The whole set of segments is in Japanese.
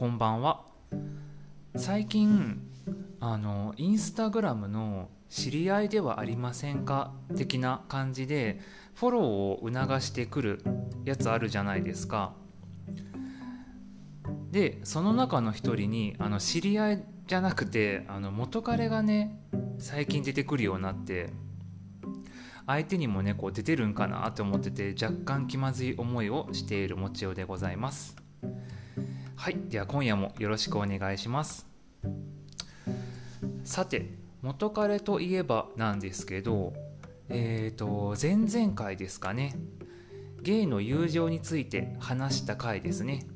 こんばんは。最近あのインスタグラムの知り合いではありませんか？的な感じでフォローを促してくるやつあるじゃないですか。でその中の一人にあの知り合いじゃなくてあの元彼がね最近出てくるようになって相手にもねこう出てるんかなって思ってて若干気まずい思いをしているもちおでございます。はいでは今夜もよろしくお願いします。さて元彼といえばなんですけどえーと前々回ですかねゲイの友情について話した回ですね。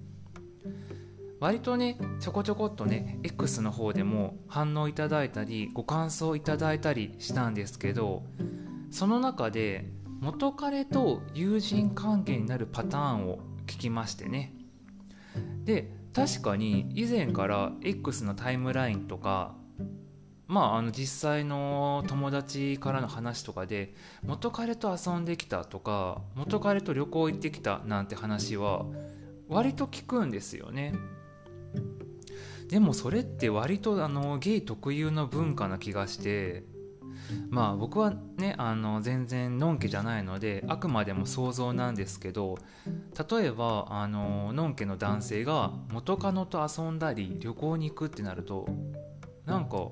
割とねちょこちょこっとね X の方でも反応いただいたりご感想いただいたりしたんですけどその中で元彼と友人関係になるパターンを聞きましてね。で確かに以前から X のタイムラインとかまあ、あの実際の友達からの話とかで元彼と遊んできたとか元彼と旅行行ってきたなんて話は割と聞くんですよね。でもそれって割とあのゲイ特有の文化な気がしてまあ僕はねあの全然のんけじゃないのであくまでも想像なんですけど例えばあののんけの男性が元カノと遊んだり旅行に行くってなるとなんか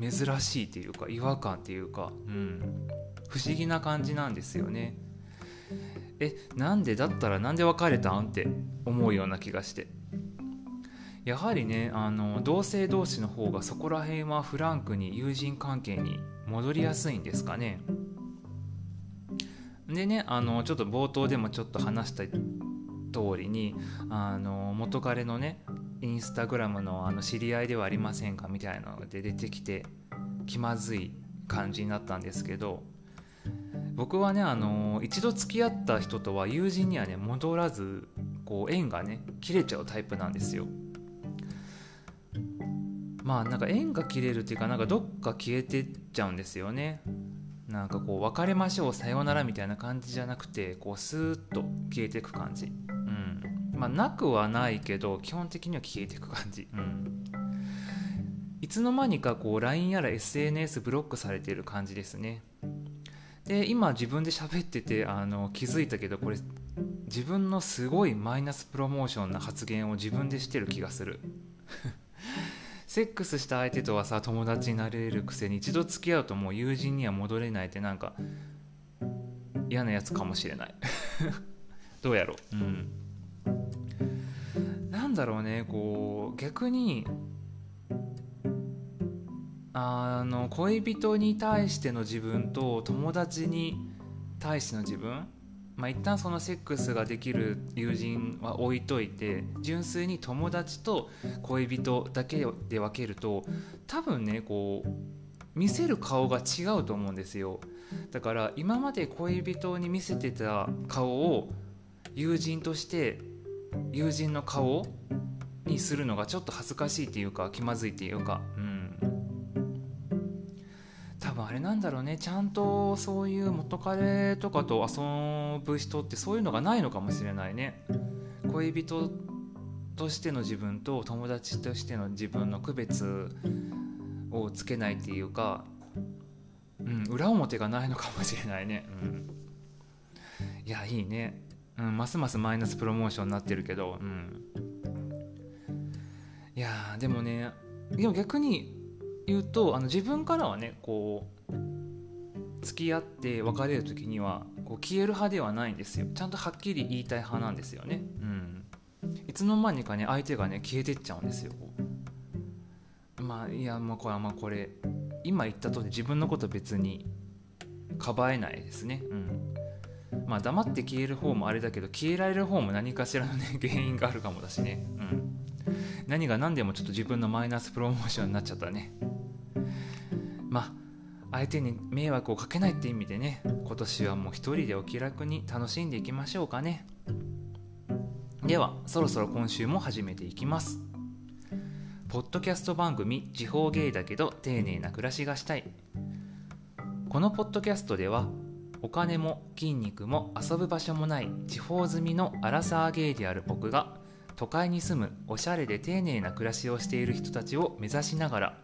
珍しいっていうか違和感っていうか、うん、不思議な感じなんですよね。えなんでだったらなんで別れたんって思うような気がして。やはりねあの同性同士の方がそこら辺はフランクに友人関係に戻りやすいんですかね。でねあのちょっと冒頭でもちょっと話した通りにあの元彼のねインスタグラムのあの知り合いではありませんかみたいなので出てきて気まずい感じになったんですけど僕はねあの一度付き合った人とは友人にはね戻らずこう縁がね切れちゃうタイプなんですよ。まあなんか縁が切れるっていうかなんかどっか消えてっちゃうんですよね。なんかこう別れましょうさようならみたいな感じじゃなくてこうスーッと消えていく感じ。うん。まあ、なくはないけど基本的には消えていく感じ、うん、いつの間にかこう LINE やら SNS ブロックされてる感じですね。で今自分で喋っててあの気づいたけどこれ自分のすごいマイナスプロモーションな発言を自分でしてる気がする。セックスした相手とはさ友達になれるくせに一度付き合うともう友人には戻れないってなんか嫌なやつかもしれない。どうやろう？うん。なんだろうねこう逆にあの恋人に対しての自分と友達に対しての自分まあ一旦そのセックスができる友人は置いといて純粋に友達と恋人だけで分けると多分ねこう見せる顔が違うと思うんですよ。だから今まで恋人に見せてた顔を友人として友人の顔にするのがちょっと恥ずかしいっていうか気まずいっていうかう分あれなんだろうね。ちゃんとそういう元彼とかと遊ぶ人ってそういうのがないのかもしれないね。恋人としての自分と友達としての自分の区別をつけないっていうか、うん、裏表がないのかもしれないね、うん、いやいいね。うん、ますますマイナスプロモーションになってるけど、うん、いやでもねでも逆に言うとあの自分からはねこう付き合って別れる時にはこう消える派ではないんですよ。ちゃんとはっきり言いたい派なんですよね、うん、いつの間にかね相手がね消えてっちゃうんですよ。まあいやもうこれまあこれ今言った通り自分のこと別にかばえないですね。うん。まあ黙って消える方もあれだけど消えられる方も何かしらのね 原因があるかもだしね。うん。何が何でもちょっと自分のマイナスプロモーションになっちゃったね。相手に迷惑をかけないって意味でね今年はもう一人でお気楽に楽しんでいきましょうかね。ではそろそろ今週も始めていきます。ポッドキャスト番組「地方芸だけど丁寧な暮らしがしたい」このポッドキャストではお金も筋肉も遊ぶ場所もない地方住みのアラサーゲイである僕が都会に住むおしゃれで丁寧な暮らしをしている人たちを目指しながら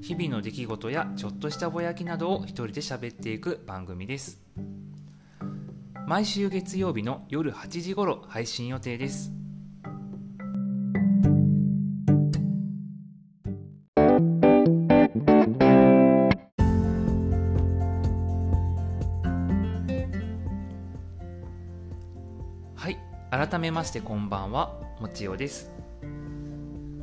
日々の出来事やちょっとしたぼやきなどを一人で喋っていく番組です。毎週月曜日の夜8時頃配信予定です。はい改めましてこんばんはもちおです。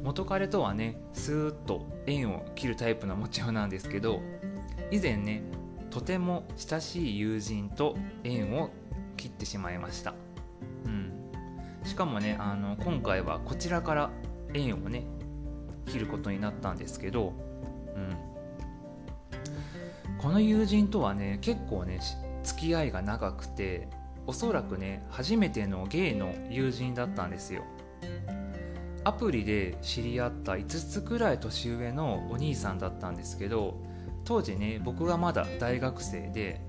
元彼とはねスーッと縁を切るタイプのもちおなんですけど以前ねとても親しい友人と縁を切ってしまいました、うん、しかもねあの今回はこちらから縁をね切ることになったんですけど、うん、この友人とはね結構ね付き合いが長くておそらくね初めてのゲイの友人だったんですよ。アプリで知り合った5つくらい年上のお兄さんだったんですけど当時ね僕がまだ大学生で、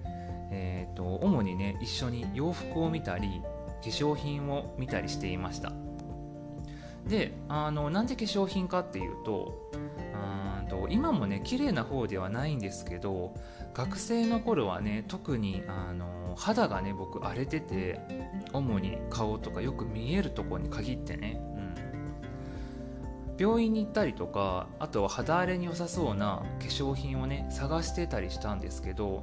えーと、主にね一緒に洋服を見たり化粧品を見たりしていました。であのなんで化粧品かっていうとうんと今もね綺麗な方ではないんですけど学生の頃はね特にあの肌がね僕荒れてて主に顔とかよく見えるとこに限ってね、病院に行ったりとかあとは肌荒れに良さそうな化粧品をね探してたりしたんですけど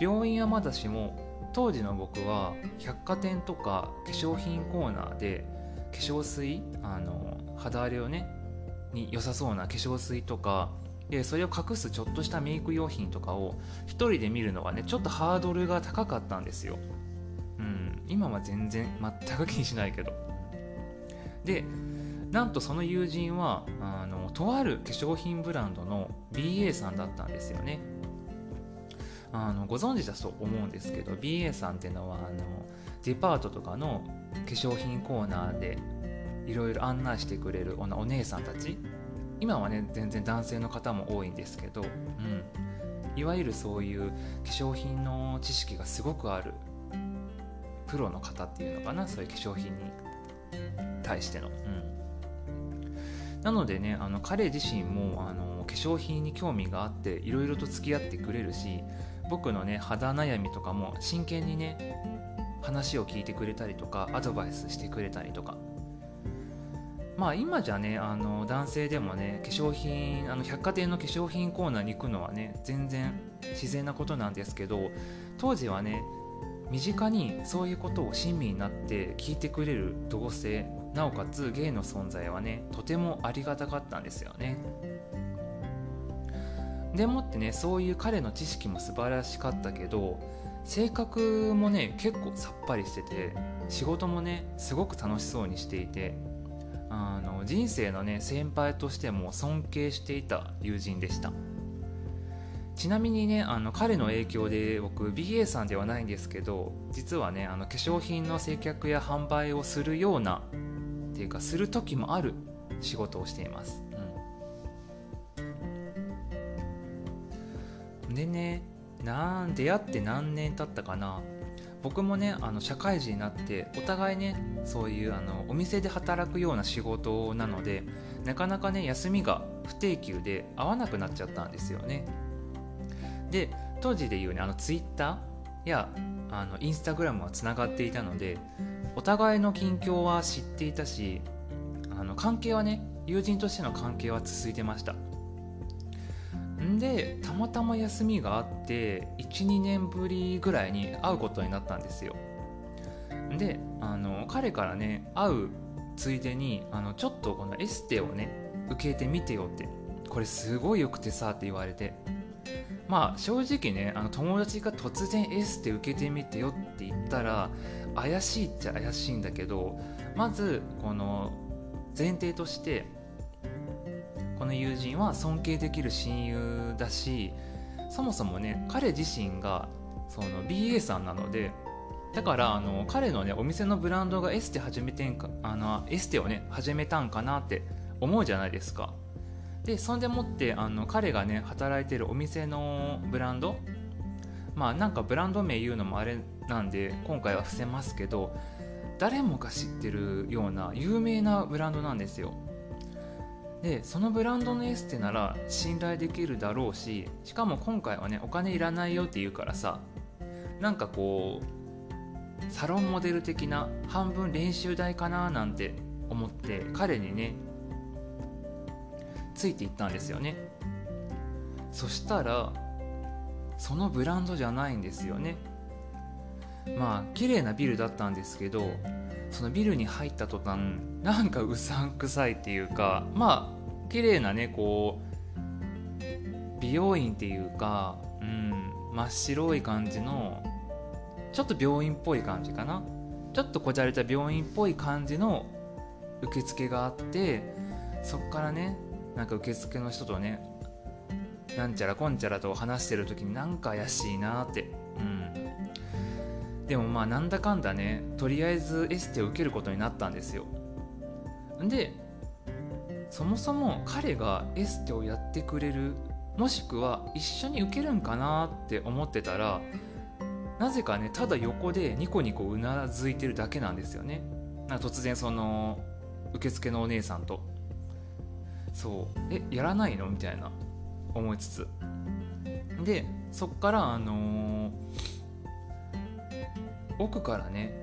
病院はまだしも当時の僕は百貨店とか化粧品コーナーで化粧水あの肌荒れをねに良さそうな化粧水とかでそれを隠すちょっとしたメイク用品とかを1人で見るのがねちょっとハードルが高かったんですよ、うん、今は全然全く気にしないけど。でなんとその友人はあのとある化粧品ブランドの BA さんだったんですよね。あのご存知だと思うんですけど BA さんっていうのはあのデパートとかの化粧品コーナーでいろいろ案内してくれるお姉さんたち。今はね全然男性の方も多いんですけど、うん、いわゆるそういう化粧品の知識がすごくあるプロの方っていうのかなそういう化粧品に対しての。うん、なのでねあの彼自身もあの化粧品に興味があっていろいろと付き合ってくれるし僕のね肌悩みとかも真剣にね話を聞いてくれたりとかアドバイスしてくれたりとか。まあ今じゃねあの男性でもね化粧品あの百貨店の化粧品コーナーに行くのはね全然自然なことなんですけど当時はね身近にそういうことを親身になって聞いてくれる同性なおかつゲイの存在はねとてもありがたかったんですよね。でもってねそういう彼の知識も素晴らしかったけど性格もね結構さっぱりしてて仕事もねすごく楽しそうにしていてあの人生のね先輩としても尊敬していた友人でした。ちなみにねあの彼の影響で僕 BA さんではないんですけど実はねあの化粧品の接客や販売をするようなっていうかする時もある仕事をしています、うん、でねなん出会って何年経ったかな。僕もねあの社会人になってお互いねそういうあのお店で働くような仕事なのでなかなかね休みが不定休で合わなくなっちゃったんですよね。で当時でいうねあのツイッターやあのインスタグラムはつながっていたのでお互いの近況は知っていたしあの関係はね友人としての関係は続いてました。んでたまたま休みがあって12年ぶりぐらいに会うことになったんですよ。であの彼からね会うついでにあのちょっとこのエステをね受けてみてよってこれすごいよくてさって言われて。まあ正直ねあの友達が突然エステ受けてみてよって言ったら怪しいっちゃ怪しいんだけどまずこの前提としてこの友人は尊敬できる親友だしそもそもね彼自身がその BA さんなのでだからあの彼のねお店のブランドがエステ始めてんかあのエステをね始めたんかなって思うじゃないですか。でそんでもってあの彼がね働いてるお店のブランドまあなんかブランド名言うのもあれなんで今回は伏せますけど誰もが知ってるような有名なブランドなんですよ。でそのブランドのエステなら信頼できるだろうししかも今回はねお金いらないよって言うからさなんかこうサロンモデル的な半分練習台かななんて思って彼にねついていったんですよね。そしたらそのブランドじゃないんですよね。まあ綺麗なビルだったんですけどそのビルに入った途端なんかうさんくさいっていうかまあ綺麗なねこう美容院っていうか、うん、真っ白い感じのちょっと病院っぽい感じかな。ちょっとこじゃれた病院っぽい感じの受付があってそっからねなんか受付の人とねなんちゃらこんちゃらと話してる時になんか怪しいなって。うん。でもまあなんだかんだねとりあえずエステを受けることになったんですよ。でそもそも彼がエステをやってくれるもしくは一緒に受けるんかなって思ってたらなぜかねただ横でニコニコうなずいてるだけなんですよね。突然その受付のお姉さんと。そう。えやらないの？みたいな。思いつつ。でそっからあのー、奥からね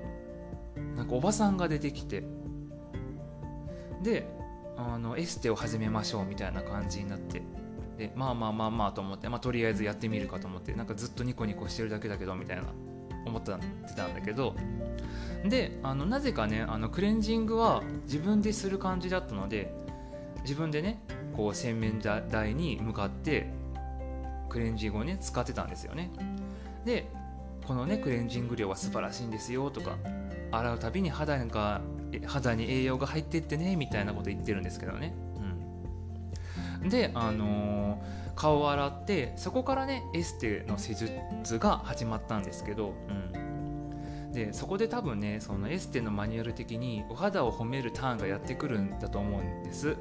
なんかおばさんが出てきて。であのエステを始めましょうみたいな感じになって。でまあまあまあまあと思って、まあ、とりあえずやってみるかと思ってなんかずっとニコニコしてるだけだけどみたいな思ってたんだけど。であのなぜかねあのクレンジングは自分でする感じだったので自分でねこう洗面台に向かってクレンジングをね使ってたんですよね。でこのねクレンジング量は素晴らしいんですよとか洗うたびに肌が肌に栄養が入ってってねみたいなこと言ってるんですけどね、うん、であのー、顔を洗ってそこからねエステの施術が始まったんですけど、うん、でそこで多分ねそのエステのマニュアル的にお肌を褒めるターンがやってくるんだと思うんです。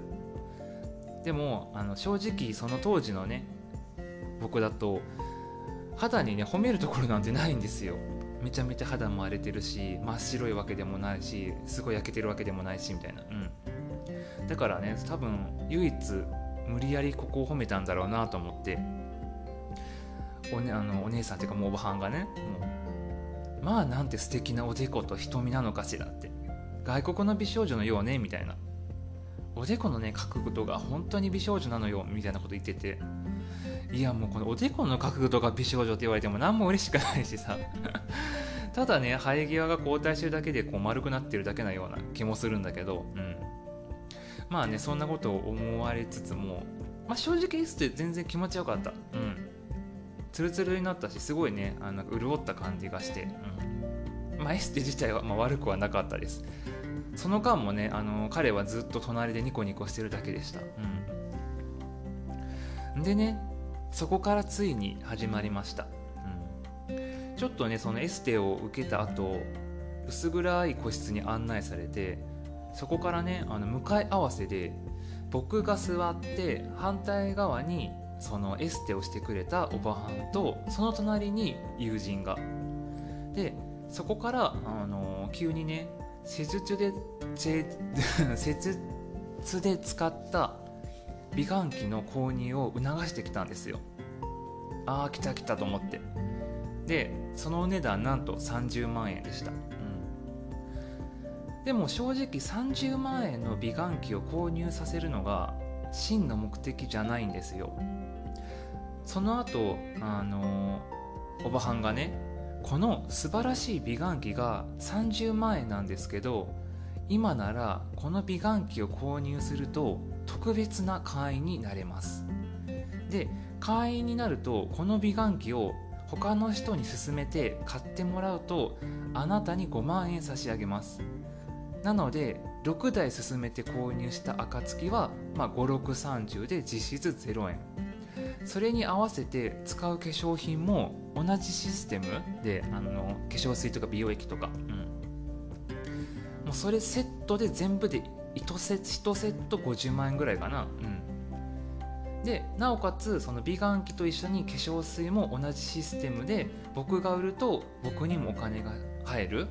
でもあの正直その当時のね僕だと肌にね褒めるところなんてないんですよ。めちゃめちゃ肌も荒れてるし真っ白いわけでもないしすごい焼けてるわけでもないしみたいな。うん。だからね多分唯一無理やりここを褒めたんだろうなと思って。お,、ね、あのお姉さんっていうかもうおばはんがねもうまあなんて素敵なおでこと瞳なのかしらって。外国の美少女のようねみたいな。おでこのね角度が本当に美少女なのよみたいなこと言ってて。いやもうこのおでこの角度が美少女って言われても何も嬉しくないしさ。ただね生え際が後退してるだけでこう丸くなってるだけなような気もするんだけど、うん、まあねそんなことを思われつつも、まあ、正直エステ全然気持ちよかった。うん。ツルツルになったしすごいねあの潤った感じがして、うん。まあ、エステ自体はま悪くはなかったです。その間もねあの彼はずっと隣でニコニコしてるだけでした、うん、でねそこからついに始まりました、うん、ちょっとねそのエステを受けた後薄暗い個室に案内されてそこからねあの向かい合わせで僕が座って反対側にそのエステをしてくれたおばはんとその隣に友人が。でそこからあの急にね施術で 施術で使った美顔器の購入を促してきたんですよ。ああ来た来たと思って。でそのお値段なんと30万円でした、うん、でも正直30万円の美顔器を購入させるのが真の目的じゃないんですよ。その後あのおばはんがねこの素晴らしい美顔器が30万円なんですけど今ならこの美顔器を購入すると特別な会員になれます。で会員になるとこの美顔器を他の人に勧めて買ってもらうとあなたに5万円差し上げます。なので6台勧めて購入した暁は、まあ、5630で実質0円。それに合わせて使う化粧品も同じシステムであの化粧水とか美容液とか、うん、もうそれセットで全部で1セ1セット50万円ぐらいかな、うん、でなおかつその美顔器と一緒に化粧水も同じシステムで僕が売ると僕にもお金が入る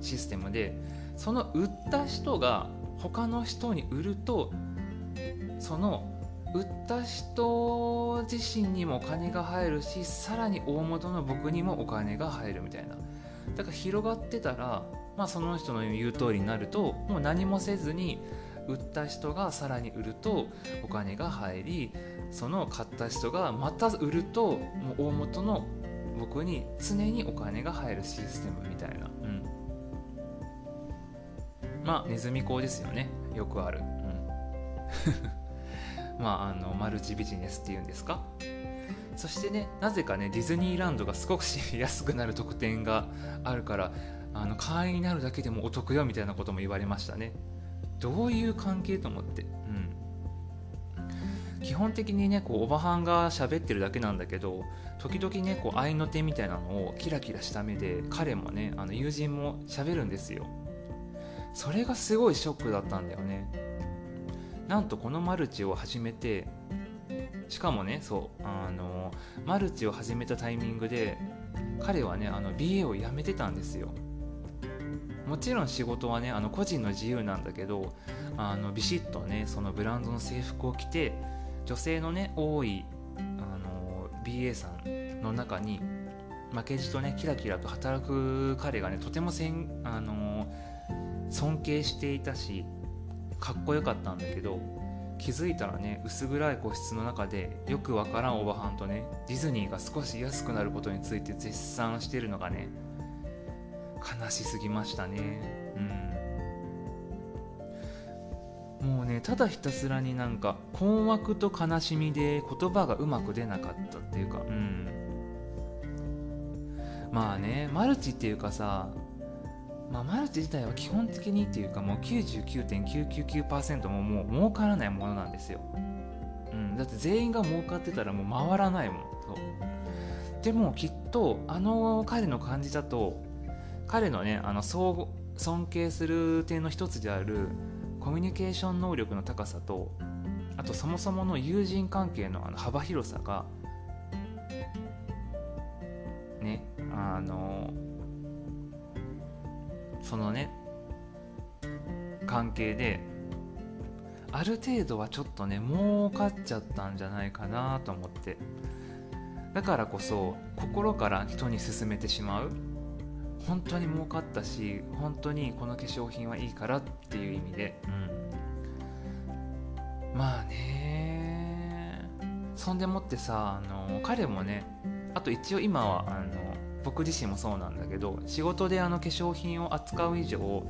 システムでその売った人が他の人に売るとその売った人自身にもお金が入るしさらに大元の僕にもお金が入るみたいな。だから広がってたら、まあ、その人の言う通りになるともう何もせずに売った人がさらに売るとお金が入りその買った人がまた売るともう大元の僕に常にお金が入るシステムみたいな、うん、まあネズミ講ですよね。よくある、うん、まああのマルチビジネスっていうんですか？そしてねなぜかねディズニーランドがすごく安くなる特典があるからあの会員になるだけでもお得よみたいなことも言われましたね。どういう関係と思って、うん、基本的にねこうおばはんが喋ってるだけなんだけど時々ねこう合いの手みたいなのをキラキラした目で彼もねあの友人も喋るんですよ。それがすごいショックだったんだよね。なんとこのマルチを始めてしかもねそうあのマルチを始めたタイミングで彼はねあの BA を辞めてたんですよ。もちろん仕事はねあの個人の自由なんだけどあのビシッとねそのブランドの制服を着て女性のね多いあの BA さんの中に負けじとねキラキラと働く彼がねとてもせんあの尊敬していたしかっこよかったんだけど気づいたらね薄暗い個室の中でよくわからんおばはんとねディズニーが少し安くなることについて絶賛してるのがね悲しすぎましたね。うん。もうねただひたすらになんか困惑と悲しみで言葉がうまく出なかったっていうかうん。まあねマルチっていうかさまあ、マルチ自体は基本的にっていうかもう99.999%ももう儲からないものなんですよ、うん、だって全員が儲かってたらもう回らないもん。そう。でもきっとあの彼の感じだと彼のねあの尊敬する点の一つであるコミュニケーション能力の高さとあとそもそもの友人関係のあの幅広さがねあのそのね関係である程度はちょっとね儲かっちゃったんじゃないかなと思って。だからこそ心から人に勧めてしまう。本当に儲かったし本当にこの化粧品はいいからっていう意味で、うん、まあねそんでもってさあの彼もねあと一応今はあの僕自身もそうなんだけど仕事であの化粧品を扱う以上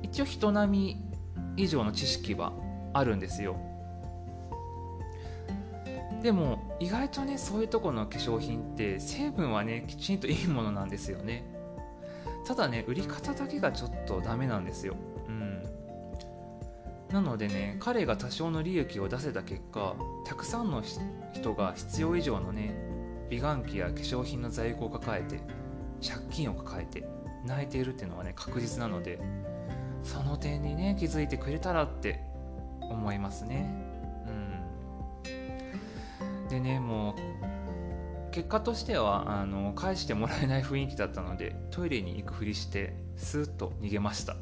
一応人並み以上の知識はあるんですよ。でも意外とねそういうとこの化粧品って成分はねきちんといいものなんですよね。ただね売り方だけがちょっとダメなんですよ。うん。なのでね彼が多少の利益を出せた結果たくさんの人が必要以上のね美顔器や化粧品の在庫を抱えて借金を抱えて泣いているっていうのはね確実なのでその点にね気づいてくれたらって思いますね。うん。でねもう結果としてはあの返してもらえない雰囲気だったのでトイレに行くふりしてスーッと逃げました、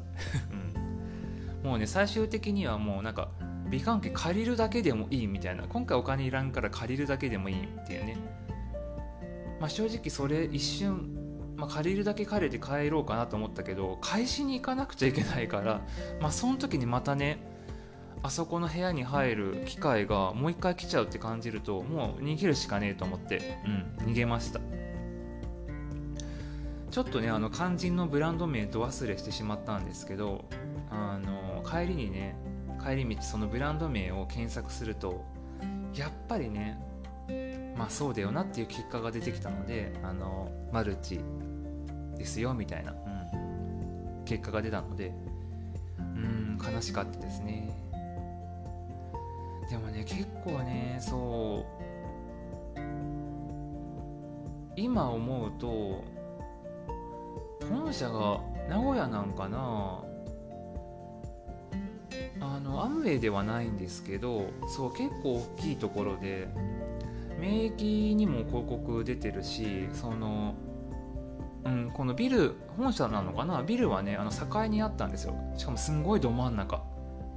うん、もうね最終的にはもうなんか美顔器借りるだけでもいいみたいな。今回お金いらんから借りるだけでもいいっていうね。まあ正直それ一瞬まあ、借りるだけ借りて帰ろうかなと思ったけど返しに行かなくちゃいけないから、まあ、その時にまたねあそこの部屋に入る機会がもう一回来ちゃうって感じるともう逃げるしかねえと思って、うん、逃げました。ちょっとねあの肝心のブランド名と忘れしてしまったんですけどあの帰りにね帰り道そのブランド名を検索するとやっぱりねまあそうだよなっていう結果が出てきたのであのマルチですよみたいな、うん、結果が出たのでうん悲しかったですね。でもね結構ねそう今思うと本社が名古屋なんかな。あのアムウェイではないんですけどそう結構大きいところで免疫にも広告出てるしそのうん、このビル本社なのかな？ビルはねあの栄にあったんですよ。しかもすんごいど真ん中。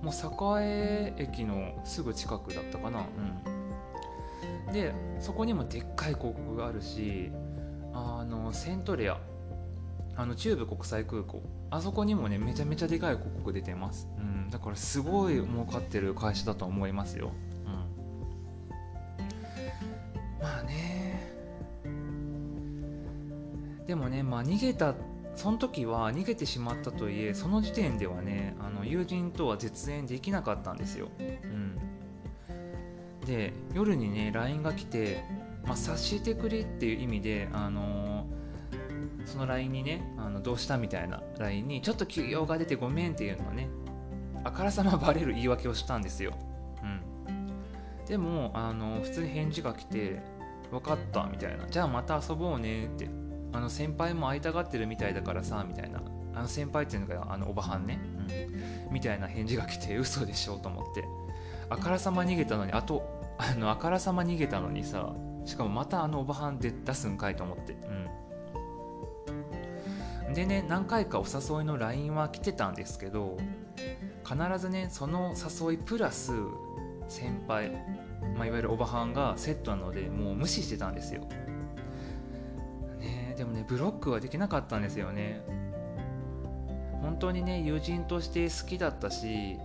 もう栄駅のすぐ近くだったかな？うん。でそこにもでっかい広告があるしあのセントレア。あの中部国際空港。あそこにもねめちゃめちゃでかい広告出てます、うん、だからすごい儲かってる会社だと思いますよ、まあね。でもねまあ逃げたその時は逃げてしまったといえその時点ではねあの友人とは絶縁できなかったんですよ、うん、で夜にね LINE が来て、まあ、察してくれっていう意味であのーその LINE にねあのどうしたみたいな LINE にちょっと休養が出てごめんっていうのをねあからさまバレる言い訳をしたんですよ、でもあの普通に返事が来て分かったみたいな。じゃあまた遊ぼうねって。あの先輩も会いたがってるみたいだからさみたいな。あの先輩っていうのがあのおばはんね、うん、みたいな返事が来て嘘でしょと思って。あからさま逃げたのにあとあのあからさま逃げたのにさしかもまたあのおばはんで出すんかいと思って、うん。でね何回かお誘いの LINE は来てたんですけど必ずねその誘いプラス先輩、まあ、いわゆるおばはんがセットなのでもう無視してたんですよ、ね、でもねブロックはできなかったんですよね。本当にね友人として好きだったし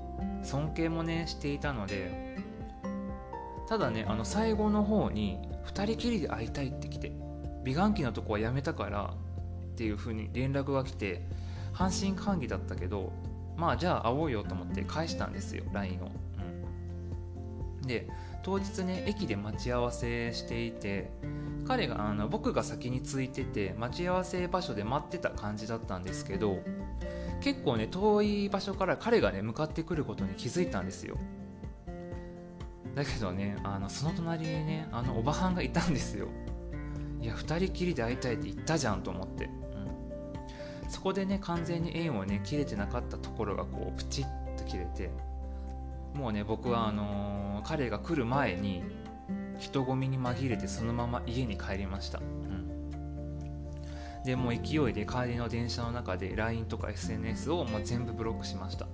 尊敬もねしていたのでただねあの最後の方に2人きりで会いたいって来て美顔器のとこはやめたからっていう風に連絡が来て半信半疑だったけどまあじゃあ会おうよと思って返したんですよ LINE を、で当日ね駅で待ち合わせしていて彼があの僕が先に着いてて待ち合わせ場所で待ってた感じだったんですけど結構ね遠い場所から彼がね向かってくることに気づいたんですよ。だけどねあのその隣にねあのおばはんがいたんですよ。いや2人きりで会いたいって言ったじゃんと思って。うん。そこでね完全に縁をね切れてなかったところがこうプチッと切れてもうね僕はあのー、彼が来る前に人混みに紛れてそのまま家に帰りました、うん、でもう勢いで帰りの電車の中で LINE とか SNS をもう全部ブロックしました、うん、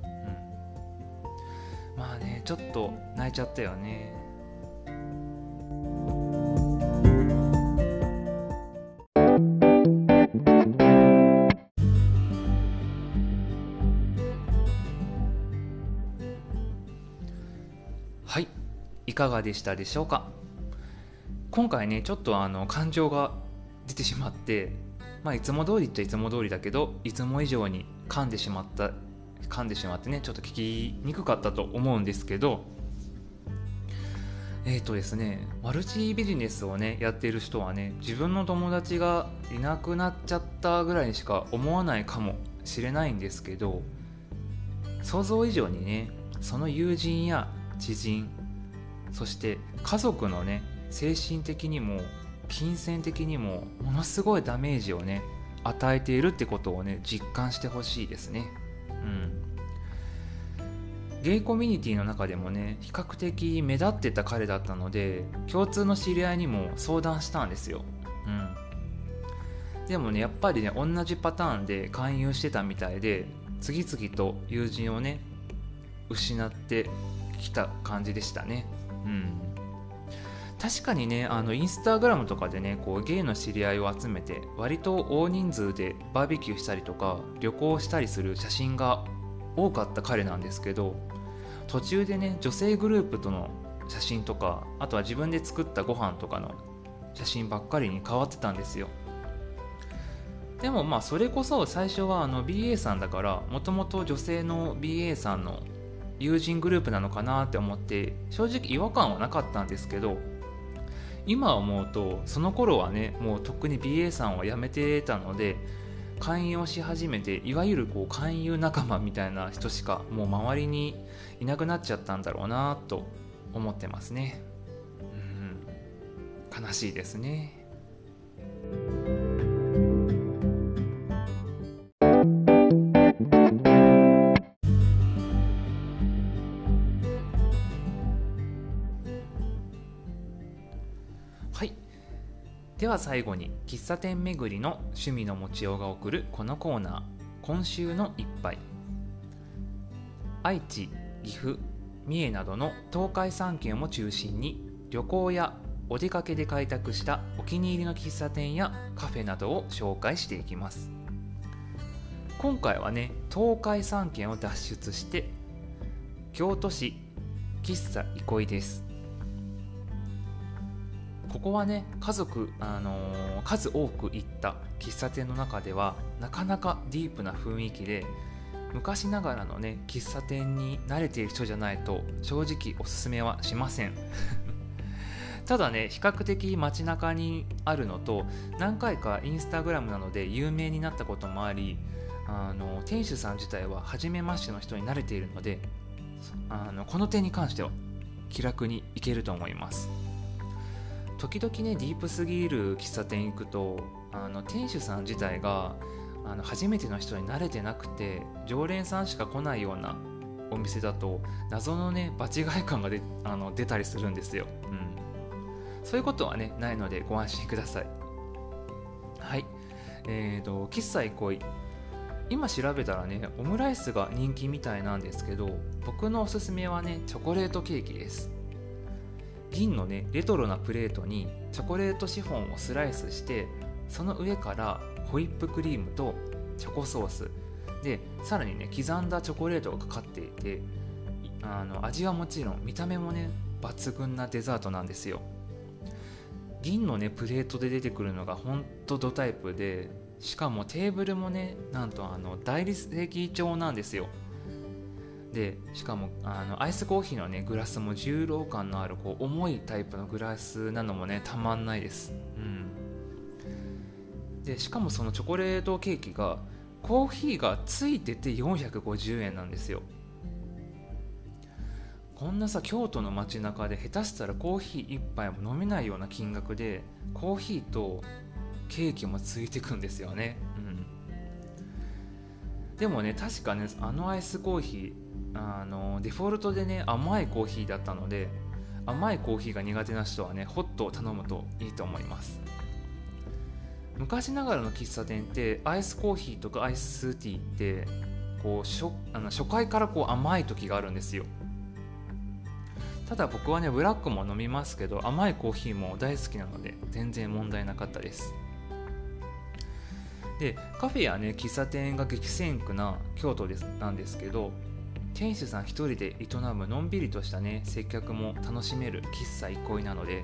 まあねちょっと泣いちゃったよねかがでしたでしょうか？今回ねちょっとあの感情が出てしまってまあいつも通りっちゃいつも通りだけどいつも以上に噛んでしまった噛んでしまってねちょっと聞きにくかったと思うんですけどえっ、ー、とですねマルチビジネスをねやってる人はね自分の友達がいなくなっちゃったぐらいにしか思わないかもしれないんですけど想像以上にねその友人や知人そして家族のね精神的にも金銭的にもものすごいダメージをね与えているってことをね実感してほしいですね。うん。ゲイコミュニティの中でもね比較的目立ってた彼だったので共通の知り合いにも相談したんですよ。うん。でもねやっぱりね同じパターンで勧誘してたみたいで次々と友人をね失ってきた感じでしたね。うん。確かにねあのインスタグラムとかでねこうゲイの知り合いを集めて割と大人数でバーベキューしたりとか旅行したりする写真が多かった彼なんですけど途中でね女性グループとの写真とかあとは自分で作ったご飯とかの写真ばっかりに変わってたんですよ。でもまあそれこそ最初はあの BA さんだからもともと女性の BA さんの友人グループなのかなって思って正直違和感はなかったんですけど今思うとその頃はねもうとっくに BA さんは辞めてたので勧誘をし始めていわゆるこう勧誘仲間みたいな人しかもう周りにいなくなっちゃったんだろうなと思ってますね。うん。悲しいですね。では最後に喫茶店巡りの趣味の持ちようが送るこのコーナー今週の一杯。愛知岐阜三重などの東海3県を中心に旅行やお出かけで開拓したお気に入りの喫茶店やカフェなどを紹介していきます。今回はね東海3県を脱出して京都市喫茶憩いです。ここはね家族、あのー、数多く行った喫茶店の中ではなかなかディープな雰囲気で昔ながらのね喫茶店に慣れている人じゃないと正直おすすめはしません。ただね比較的街中にあるのと何回かインスタグラムなどで有名になったこともありあの店主さん自体は初めましての人に慣れているのであのこの点に関しては気楽に行けると思います。時々ねディープすぎる喫茶店行くとあの店主さん自体があの初めての人に慣れてなくて常連さんしか来ないようなお店だと謎のね場違い感がであの出たりするんですよ、うん、そういうことはねないのでご安心ください。はい。えーと喫茶憩い。今調べたらねオムライスが人気みたいなんですけど僕のおすすめはねチョコレートケーキです。銀のねレトロなプレートにチョコレートシフォンをスライスしてその上からホイップクリームとチョコソース。でさらにね刻んだチョコレートがかかっていてあの味はもちろん見た目もね抜群なデザートなんですよ。銀のねプレートで出てくるのがほんとドタイプでしかもテーブルもねなんとあの大理石調なんですよ。でしかもあのアイスコーヒーのねグラスも重量感のあるこう重いタイプのグラスなのもねたまんないです。うん。でしかもそのチョコレートケーキがコーヒーがついてて450円なんですよ。こんなさ京都の街中で下手したらコーヒー1杯も飲めないような金額でコーヒーとケーキもついてくんですよね、うん、でもね確かねあのアイスコーヒーあのデフォルトでね甘いコーヒーだったので甘いコーヒーが苦手な人はねホットを頼むといいと思います。昔ながらの喫茶店ってアイスコーヒーとかアイススーティーってこう初あの初回からこう甘い時があるんですよ。ただ僕はねブラックも飲みますけど甘いコーヒーも大好きなので全然問題なかったです。でカフェやね喫茶店が激戦区な京都ですなんですけど店主さん一人で営むのんびりとしたね接客も楽しめる喫茶憩いなので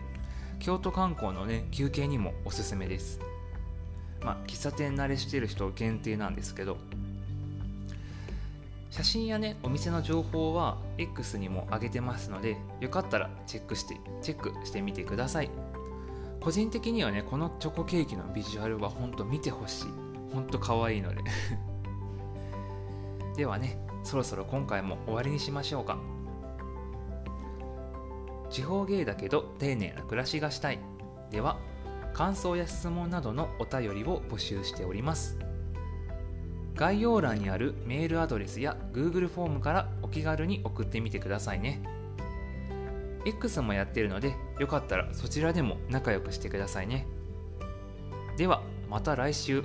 京都観光のね休憩にもおすすめです。まあ喫茶店慣れしてる人限定なんですけど写真やねお店の情報は X にも上げてますのでよかったらチェックしてチェックしてみてください。個人的にはねこのチョコケーキのビジュアルは本当見てほしい。ほんと可愛いので。ではねそろそろ今回も終わりにしましょうか。地方芸だけど丁寧な暮らしがしたい。では感想や質問などのお便りを募集しております。概要欄にあるメールアドレスや Google フォームからお気軽に送ってみてくださいね。X もやってるのでよかったらそちらでも仲良くしてくださいね。ではまた来週。